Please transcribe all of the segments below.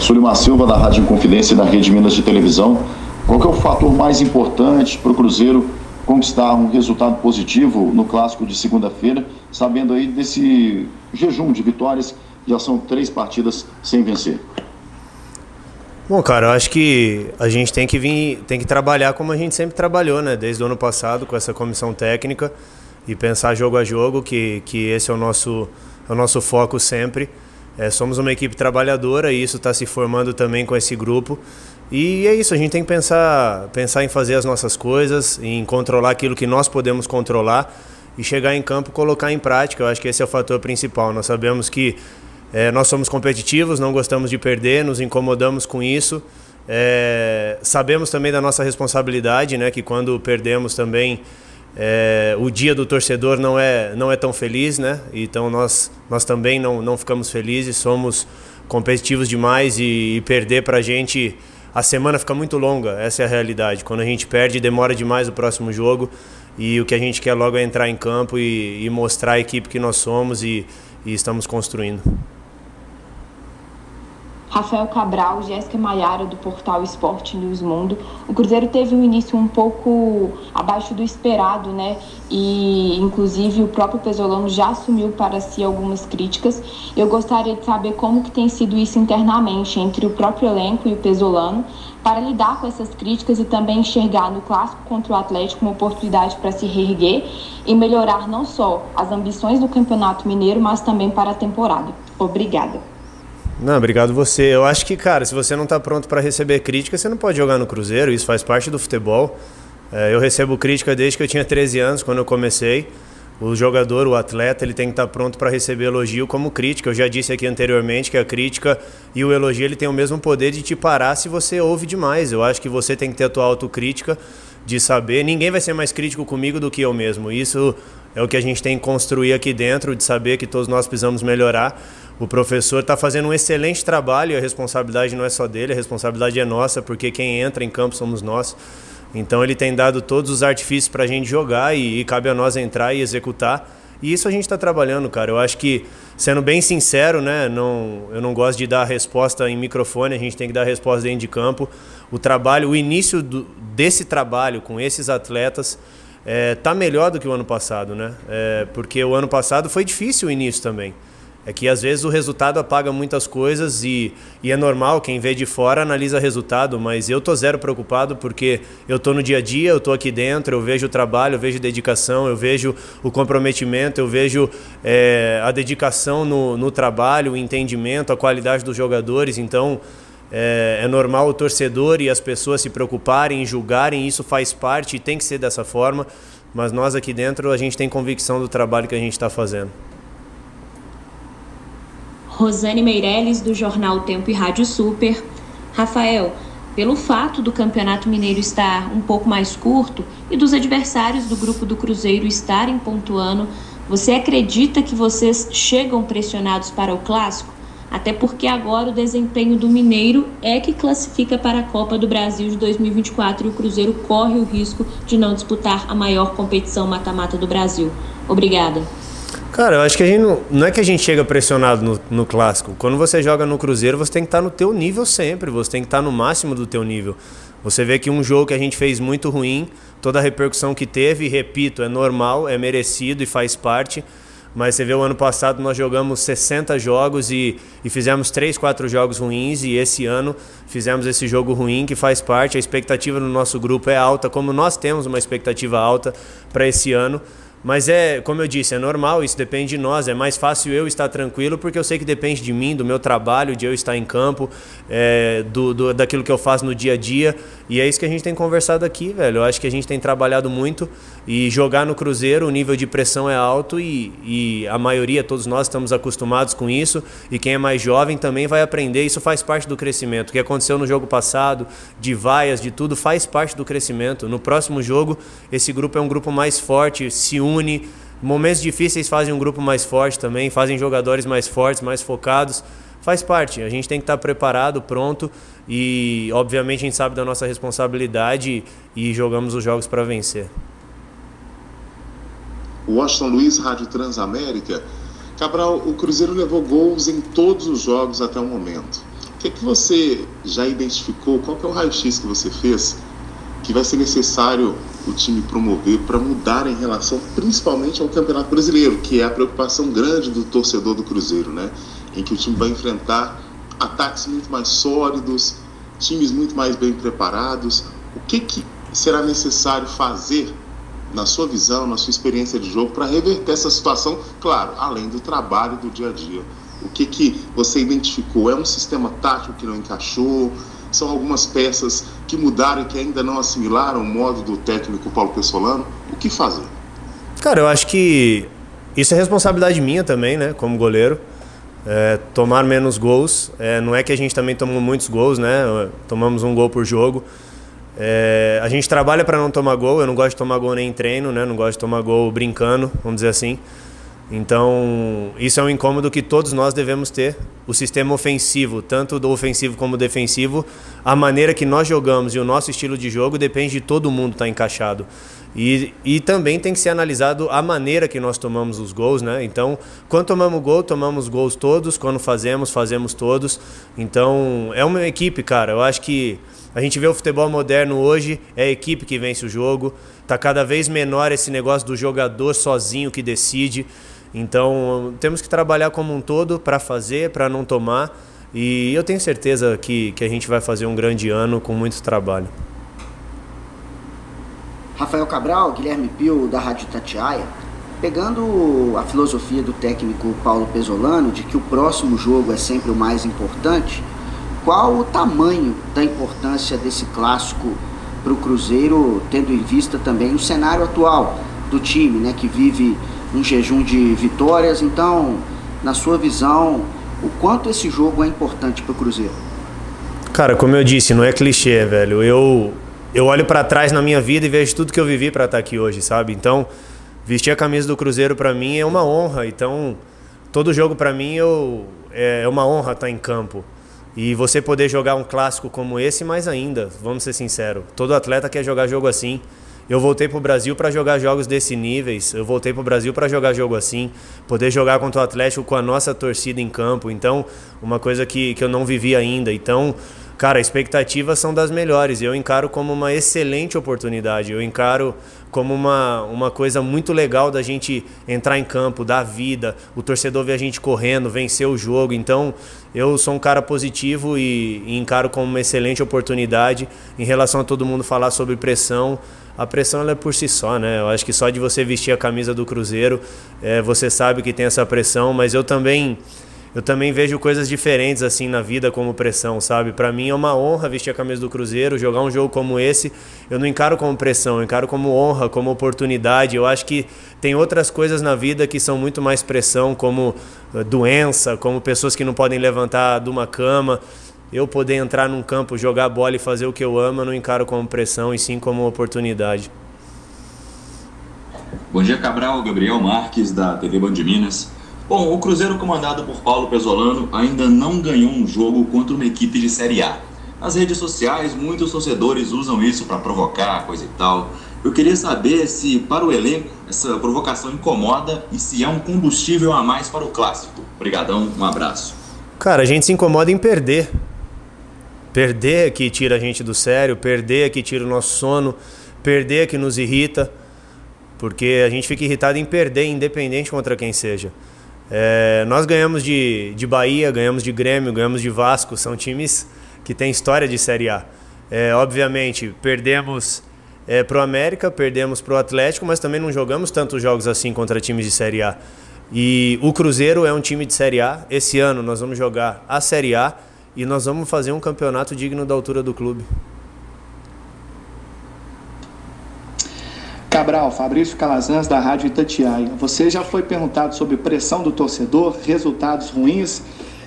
Sulimar Silva, da Rádio Inconfidência e da Rede Minas de Televisão. Qual é o fator mais importante para o Cruzeiro conquistar um resultado positivo no clássico de segunda-feira, sabendo aí desse jejum de vitórias, já são três partidas sem vencer? Bom, cara, eu acho que a gente tem que vir, tem que trabalhar como a gente sempre trabalhou, né? Desde o ano passado com essa comissão técnica e pensar jogo a jogo, que, que esse é o nosso, é o nosso foco sempre. É, somos uma equipe trabalhadora e isso está se formando também com esse grupo. E é isso, a gente tem que pensar, pensar em fazer as nossas coisas, em controlar aquilo que nós podemos controlar e chegar em campo colocar em prática. Eu acho que esse é o fator principal. Nós sabemos que é, nós somos competitivos, não gostamos de perder, nos incomodamos com isso. É, sabemos também da nossa responsabilidade, né, que quando perdemos também é, o dia do torcedor não é, não é tão feliz, né? Então nós, nós também não, não ficamos felizes, somos competitivos demais e, e perder para a gente a semana fica muito longa, essa é a realidade. Quando a gente perde, demora demais o próximo jogo e o que a gente quer logo é entrar em campo e, e mostrar a equipe que nós somos e, e estamos construindo. Rafael Cabral, Jéssica Maiara, do portal Esporte News Mundo. O Cruzeiro teve um início um pouco abaixo do esperado, né? E, inclusive, o próprio Pesolano já assumiu para si algumas críticas. Eu gostaria de saber como que tem sido isso internamente entre o próprio elenco e o Pesolano para lidar com essas críticas e também enxergar no clássico contra o Atlético uma oportunidade para se reerguer e melhorar não só as ambições do Campeonato Mineiro, mas também para a temporada. Obrigada. Não, obrigado você. Eu acho que, cara, se você não está pronto para receber crítica, você não pode jogar no Cruzeiro, isso faz parte do futebol. É, eu recebo crítica desde que eu tinha 13 anos, quando eu comecei. O jogador, o atleta, ele tem que estar tá pronto para receber elogio como crítica. Eu já disse aqui anteriormente que a crítica e o elogio ele tem o mesmo poder de te parar se você ouve demais. Eu acho que você tem que ter a tua autocrítica de saber. Ninguém vai ser mais crítico comigo do que eu mesmo. Isso é o que a gente tem que construir aqui dentro, de saber que todos nós precisamos melhorar. O professor está fazendo um excelente trabalho e a responsabilidade não é só dele, a responsabilidade é nossa, porque quem entra em campo somos nós. Então ele tem dado todos os artifícios para a gente jogar e, e, cabe a nós entrar e executar. E isso a gente está trabalhando, cara. Eu acho que, sendo bem sincero, né, não, eu não gosto de dar resposta em microfone, a gente tem que dar resposta dentro de campo. O trabalho, o início do, desse trabalho com esses atletas é, melhor do que o ano passado, né? É, porque o ano passado foi difícil o início também. É que às vezes o resultado apaga muitas coisas e, e é normal, quem vê de fora analisa resultado, mas eu tô zero preocupado porque eu tô no dia a dia, eu tô aqui dentro, eu vejo o trabalho, eu vejo dedicação, eu vejo o comprometimento, eu vejo é, a dedicação no, no trabalho, o entendimento, a qualidade dos jogadores, então é, é, normal o torcedor e as pessoas se preocuparem, julgarem, isso faz parte e tem que ser dessa forma, mas nós aqui dentro a gente tem convicção do trabalho que a gente está fazendo. Rosane Meirelles, do jornal Tempo e Rádio Super. Rafael, pelo fato do Campeonato Mineiro estar um pouco mais curto e dos adversários do grupo do Cruzeiro estarem pontuando, você acredita que vocês chegam pressionados para o clássico? Até porque agora o desempenho do Mineiro é que classifica para a Copa do Brasil de 2024 e o Cruzeiro corre o risco de não disputar a maior competição mata-mata do Brasil. Obrigada. Cara, eu acho que a gente não, não é que a gente chega pressionado no, no, clássico. Quando você joga no Cruzeiro, você tem que estar no teu nível sempre, você tem que estar no máximo do teu nível. Você vê que um jogo que a gente fez muito ruim, toda a repercussão que teve, repito, é normal, é merecido e faz parte. Mas você vê o ano passado nós jogamos 60 jogos e, e fizemos 3, 4 jogos ruins e esse ano fizemos esse jogo ruim que faz parte. A expectativa no nosso grupo é alta, como nós temos uma expectativa alta para esse ano. Mas é, como eu disse, é normal, isso depende de nós. É mais fácil eu estar tranquilo porque eu sei que depende de mim, do meu trabalho, de eu estar em campo, é, do, do, daquilo que eu faço no dia a dia. E é isso que a gente tem conversado aqui, velho. Eu acho que a gente tem trabalhado muito e jogar no Cruzeiro, o nível de pressão é alto e, e a maioria, todos nós, estamos acostumados com isso. E quem é mais jovem também vai aprender. Isso faz parte do crescimento. O que aconteceu no jogo passado, de vaias, de tudo, faz parte do crescimento. No próximo jogo, esse grupo é um grupo mais forte, se une une. Momentos difíceis fazem um grupo mais forte também, fazem jogadores mais fortes, mais focados. Faz parte, a gente tem que estar preparado, pronto e, obviamente, a gente sabe da nossa responsabilidade e jogamos os jogos para vencer. Washington Luiz, Rádio Transamérica. Cabral, o Cruzeiro levou gols em todos os jogos até o momento. que, que você já identificou? Qual é o raio-x que você fez que vai ser necessário o time promover para mudar em relação principalmente ao Campeonato Brasileiro, que é a preocupação grande do torcedor do Cruzeiro, né? Em que o time vai enfrentar ataques muito mais sólidos, times muito mais bem preparados. O que, que será necessário fazer, na sua visão, na sua experiência de jogo, para reverter essa situação, claro, além do trabalho do dia a dia? O que, que você identificou? É um sistema tático que não encaixou? São algumas peças que mudaram e que ainda não assimilaram o modo do técnico Paulo Pessolano? O que fazer? Cara, eu acho que isso é responsabilidade minha também, né, como goleiro. É, tomar menos gols. É, não é que a gente também tomou muitos gols, né? Tomamos um gol por jogo. É, a gente trabalha para não tomar gol. Eu não gosto de tomar gol nem em treino, né? Não gosto de tomar gol brincando, vamos dizer assim. Então, isso é um incômodo que todos nós devemos ter. O sistema ofensivo, tanto do ofensivo como defensivo, a maneira que nós jogamos e o nosso estilo de jogo depende de todo mundo estar tá encaixado. E, e também tem que ser analisado a maneira que nós tomamos os gols, né? Então, quando tomamos gol, tomamos gols todos. Quando fazemos, fazemos todos. Então, é uma equipe, cara. Eu acho que a gente vê o futebol moderno hoje, é a equipe que vence o jogo. Tá cada vez menor esse negócio do jogador sozinho que decide. Então, temos que trabalhar como um todo para fazer, para não tomar. E eu tenho certeza que, que a gente vai fazer um grande ano com muito trabalho. Rafael Cabral, Guilherme Pio, da Rádio Tatiaia, pegando a filosofia do técnico Paulo Pesolano de que o próximo jogo é sempre o mais importante, qual o tamanho da importância desse clássico para o Cruzeiro, tendo em vista também o cenário atual do time, né, que vive um jejum de vitórias. Então, na sua visão, o quanto esse jogo é importante para o Cruzeiro? Cara, como eu disse, não é clichê, velho. Eu eu olho para trás na minha vida e vejo tudo que eu vivi para estar tá aqui hoje, sabe? Então, vestir a camisa do Cruzeiro para mim é uma honra. Então, todo jogo para mim eu, é, é uma honra estar tá em campo. E você poder jogar um clássico como esse, mais ainda, vamos ser sinceros. Todo atleta quer jogar jogo assim. Eu voltei para o Brasil para jogar jogos desse níveis. Eu voltei para o Brasil para jogar jogo assim, poder jogar contra o Atlético com a nossa torcida em campo. Então, uma coisa que, que eu não vivi ainda. Então, cara, expectativas são das melhores. Eu encaro como uma excelente oportunidade. Eu encaro como uma, uma coisa muito legal da gente entrar em campo, dar vida, o torcedor ver a gente correndo, vencer o jogo. Então, eu sou um cara positivo e, e encaro como uma excelente oportunidade em relação a todo mundo falar sobre pressão a pressão ela é por si só, né? Eu acho que só de você vestir a camisa do Cruzeiro, é, você sabe que tem essa pressão, mas eu também eu também vejo coisas diferentes assim na vida como pressão, sabe? Para mim é uma honra vestir a camisa do Cruzeiro, jogar um jogo como esse. Eu não encaro como pressão, eu encaro como honra, como oportunidade. Eu acho que tem outras coisas na vida que são muito mais pressão, como eh, doença, como pessoas que não podem levantar de uma cama eu poder entrar num campo, jogar bola e fazer o que eu amo, eu não encaro como pressão e sim como oportunidade. Bom dia, Cabral. Gabriel Marques, da TV Band de Minas. Bom, o Cruzeiro, comandado por Paulo Pesolano, ainda não ganhou um jogo contra uma equipe de Série A. Nas redes sociais, muitos torcedores usam isso para provocar, coisa e tal. Eu queria saber se, para o elenco, essa provocação incomoda e se é um combustível a mais para o clássico. Obrigadão, um abraço. Cara, a gente se incomoda em perder. Perder é que tira a gente do sério, perder é que tira o nosso sono, perder é que nos irrita, porque a gente fica irritado em perder, independente contra quem seja. É, nós ganhamos de, de Bahia, ganhamos de Grêmio, ganhamos de Vasco, são times que têm história de Série A. É, obviamente, perdemos é, para o América, perdemos para o Atlético, mas também não jogamos tantos jogos assim contra times de Série A. E o Cruzeiro é um time de Série A. Esse ano nós vamos jogar a Série A e nós vamos fazer um campeonato digno da altura do clube. Cabral, Fabrício Calazans da Rádio Itatiaia. Você já foi perguntado sobre pressão do torcedor, resultados ruins,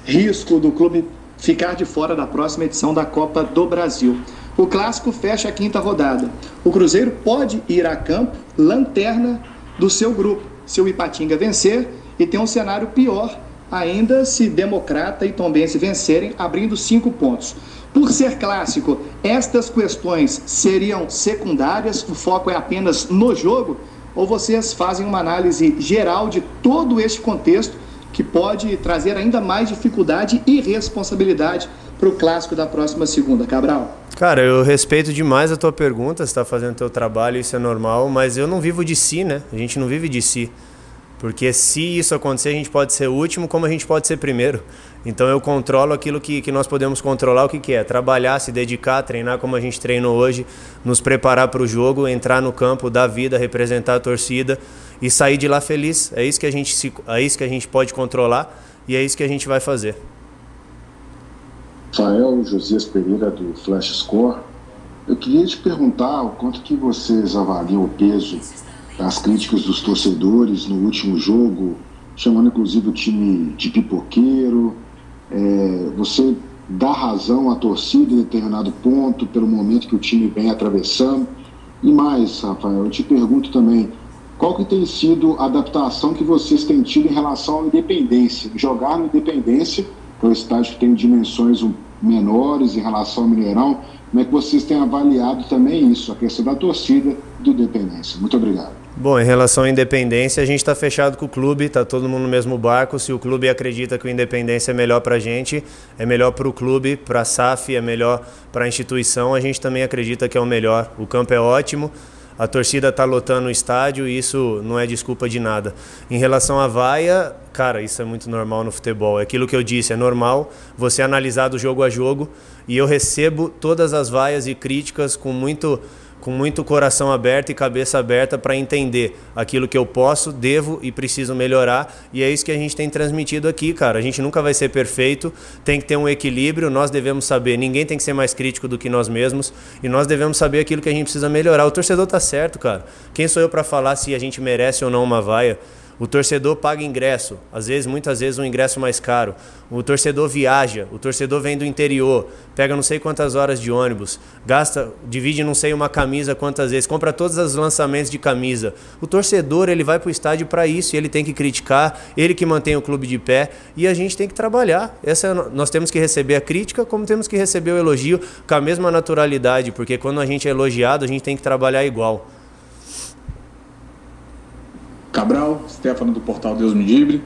risco do clube ficar de fora da próxima edição da Copa do Brasil. O clássico fecha a quinta rodada. O Cruzeiro pode ir a campo lanterna do seu grupo. Se o Ipatinga vencer e tem um cenário pior ainda se Democrata e Tombense vencerem, abrindo cinco pontos. Por ser clássico, estas questões seriam secundárias, o foco é apenas no jogo? Ou vocês fazem uma análise geral de todo este contexto que pode trazer ainda mais dificuldade e responsabilidade para o clássico da próxima segunda, Cabral? Cara, eu respeito demais a tua pergunta, você está fazendo teu trabalho, isso é normal, mas eu não vivo de si, né? A gente não vive de si. Porque se isso acontecer, a gente pode ser último, como a gente pode ser primeiro. Então eu controlo aquilo que, que nós podemos controlar, o que, que é? Trabalhar, se dedicar, treinar como a gente treinou hoje, nos preparar para o jogo, entrar no campo, dar vida, representar a torcida e sair de lá feliz. É isso que a gente, se, é isso que a gente pode controlar e é isso que a gente vai fazer. Rafael Josias Pereira do Flash Score. Eu queria te perguntar o quanto que vocês avaliam o peso das críticas dos torcedores no último jogo, chamando inclusive o time de pipoqueiro. É, você dá razão à torcida em determinado ponto, pelo momento que o time vem atravessando. E mais, Rafael, eu te pergunto também, qual que tem sido a adaptação que vocês têm tido em relação à independência? Jogar na independência, que é um estádio que tem dimensões menores em relação ao Mineirão, como é que vocês têm avaliado também isso, a questão da torcida do Independência? Muito obrigado. Bom, em relação à independência, a gente está fechado com o clube, está todo mundo no mesmo barco. Se o clube acredita que o independência é melhor para a gente, é melhor para o clube, para a SAF, é melhor para a instituição, a gente também acredita que é o melhor. O campo é ótimo, a torcida está lotando o estádio e isso não é desculpa de nada. Em relação à vaia, cara, isso é muito normal no futebol. É aquilo que eu disse, é normal você analisar do jogo a jogo e eu recebo todas as vaias e críticas com muito com muito coração aberto e cabeça aberta para entender aquilo que eu posso, devo e preciso melhorar. E é isso que a gente tem transmitido aqui, cara. A gente nunca vai ser perfeito, tem que ter um equilíbrio. Nós devemos saber, ninguém tem que ser mais crítico do que nós mesmos e nós devemos saber aquilo que a gente precisa melhorar. O torcedor tá certo, cara. Quem sou eu para falar se a gente merece ou não uma vaia? O torcedor paga ingresso, às vezes, muitas vezes, um ingresso mais caro. O torcedor viaja, o torcedor vem do interior, pega não sei quantas horas de ônibus, gasta, divide não sei uma camisa quantas vezes, compra todos os lançamentos de camisa. O torcedor, ele vai para o estádio para isso, e ele tem que criticar, ele que mantém o clube de pé, e a gente tem que trabalhar. Essa, é nós temos que receber a crítica, como temos que receber o elogio com a mesma naturalidade, porque quando a gente é elogiado, a gente tem que trabalhar igual. Cabral, Stefano do portal Deus Me Livre.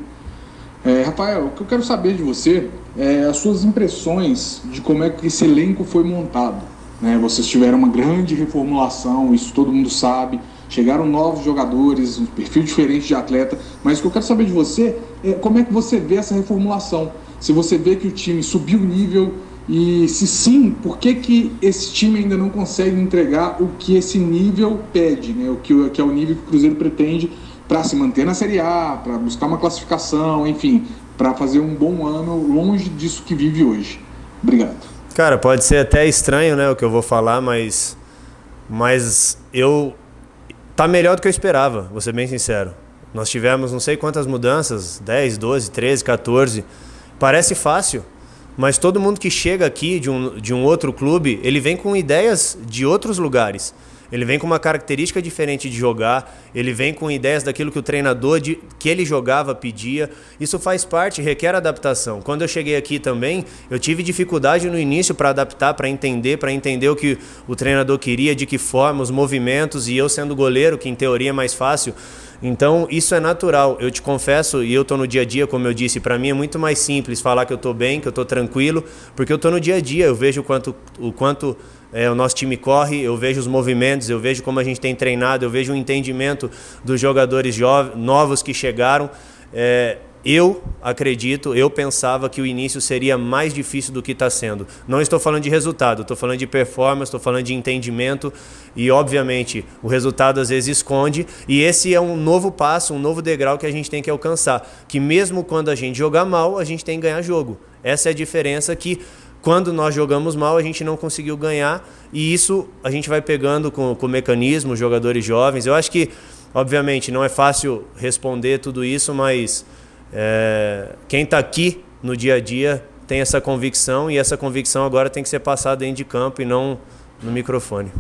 É, Rafael, o que eu quero saber de você é as suas impressões de como é que esse elenco foi montado. Né? Vocês tiveram uma grande reformulação, isso todo mundo sabe. Chegaram novos jogadores, um perfil diferente de atleta. Mas o que eu quero saber de você é como é que você vê essa reformulação. Se você vê que o time subiu o nível e se sim, por que, que esse time ainda não consegue entregar o que esse nível pede, né? o que, que é o nível que o Cruzeiro pretende para se manter na Série A, para buscar uma classificação, enfim, para fazer um bom ano longe disso que vive hoje. Obrigado. Cara, pode ser até estranho, né, o que eu vou falar, mas mas eu tá melhor do que eu esperava, vou ser bem sincero. Nós tivemos não sei quantas mudanças, 10, 12, 13, 14. Parece fácil, mas todo mundo que chega aqui de um, de um outro clube, ele vem com ideias de outros lugares. Ele vem com uma característica diferente de jogar, ele vem com ideias daquilo que o treinador de, que ele jogava pedia. Isso faz parte, requer adaptação. Quando eu cheguei aqui também, eu tive dificuldade no início para adaptar, para entender, para entender o que o treinador queria, de que forma, os movimentos, e eu sendo goleiro, que em teoria é mais fácil, então, isso é natural. Eu te confesso, e eu estou no dia a dia, como eu disse, para mim é muito mais simples falar que eu estou bem, que eu estou tranquilo, porque eu estou no dia a dia, eu vejo o quanto, o quanto é, o nosso time corre, eu vejo os movimentos, eu vejo como a gente tem treinado, eu vejo o entendimento dos jogadores novos que chegaram. É, eu acredito, eu pensava que o início seria mais difícil do que está sendo. Não estou falando de resultado, estou falando de performance, estou falando de entendimento e, obviamente, o resultado às vezes esconde. E esse é um novo passo, um novo degrau que a gente tem que alcançar. Que mesmo quando a gente jogar mal, a gente tem que ganhar jogo. Essa é a diferença que quando nós jogamos mal, a gente não conseguiu ganhar e isso a gente vai pegando com, com o mecanismo, jogadores jovens. Eu acho que, obviamente, não é fácil responder tudo isso, mas é, quem está aqui no dia a dia tem essa convicção e essa convicção agora tem que ser passada dentro de campo e não no microfone.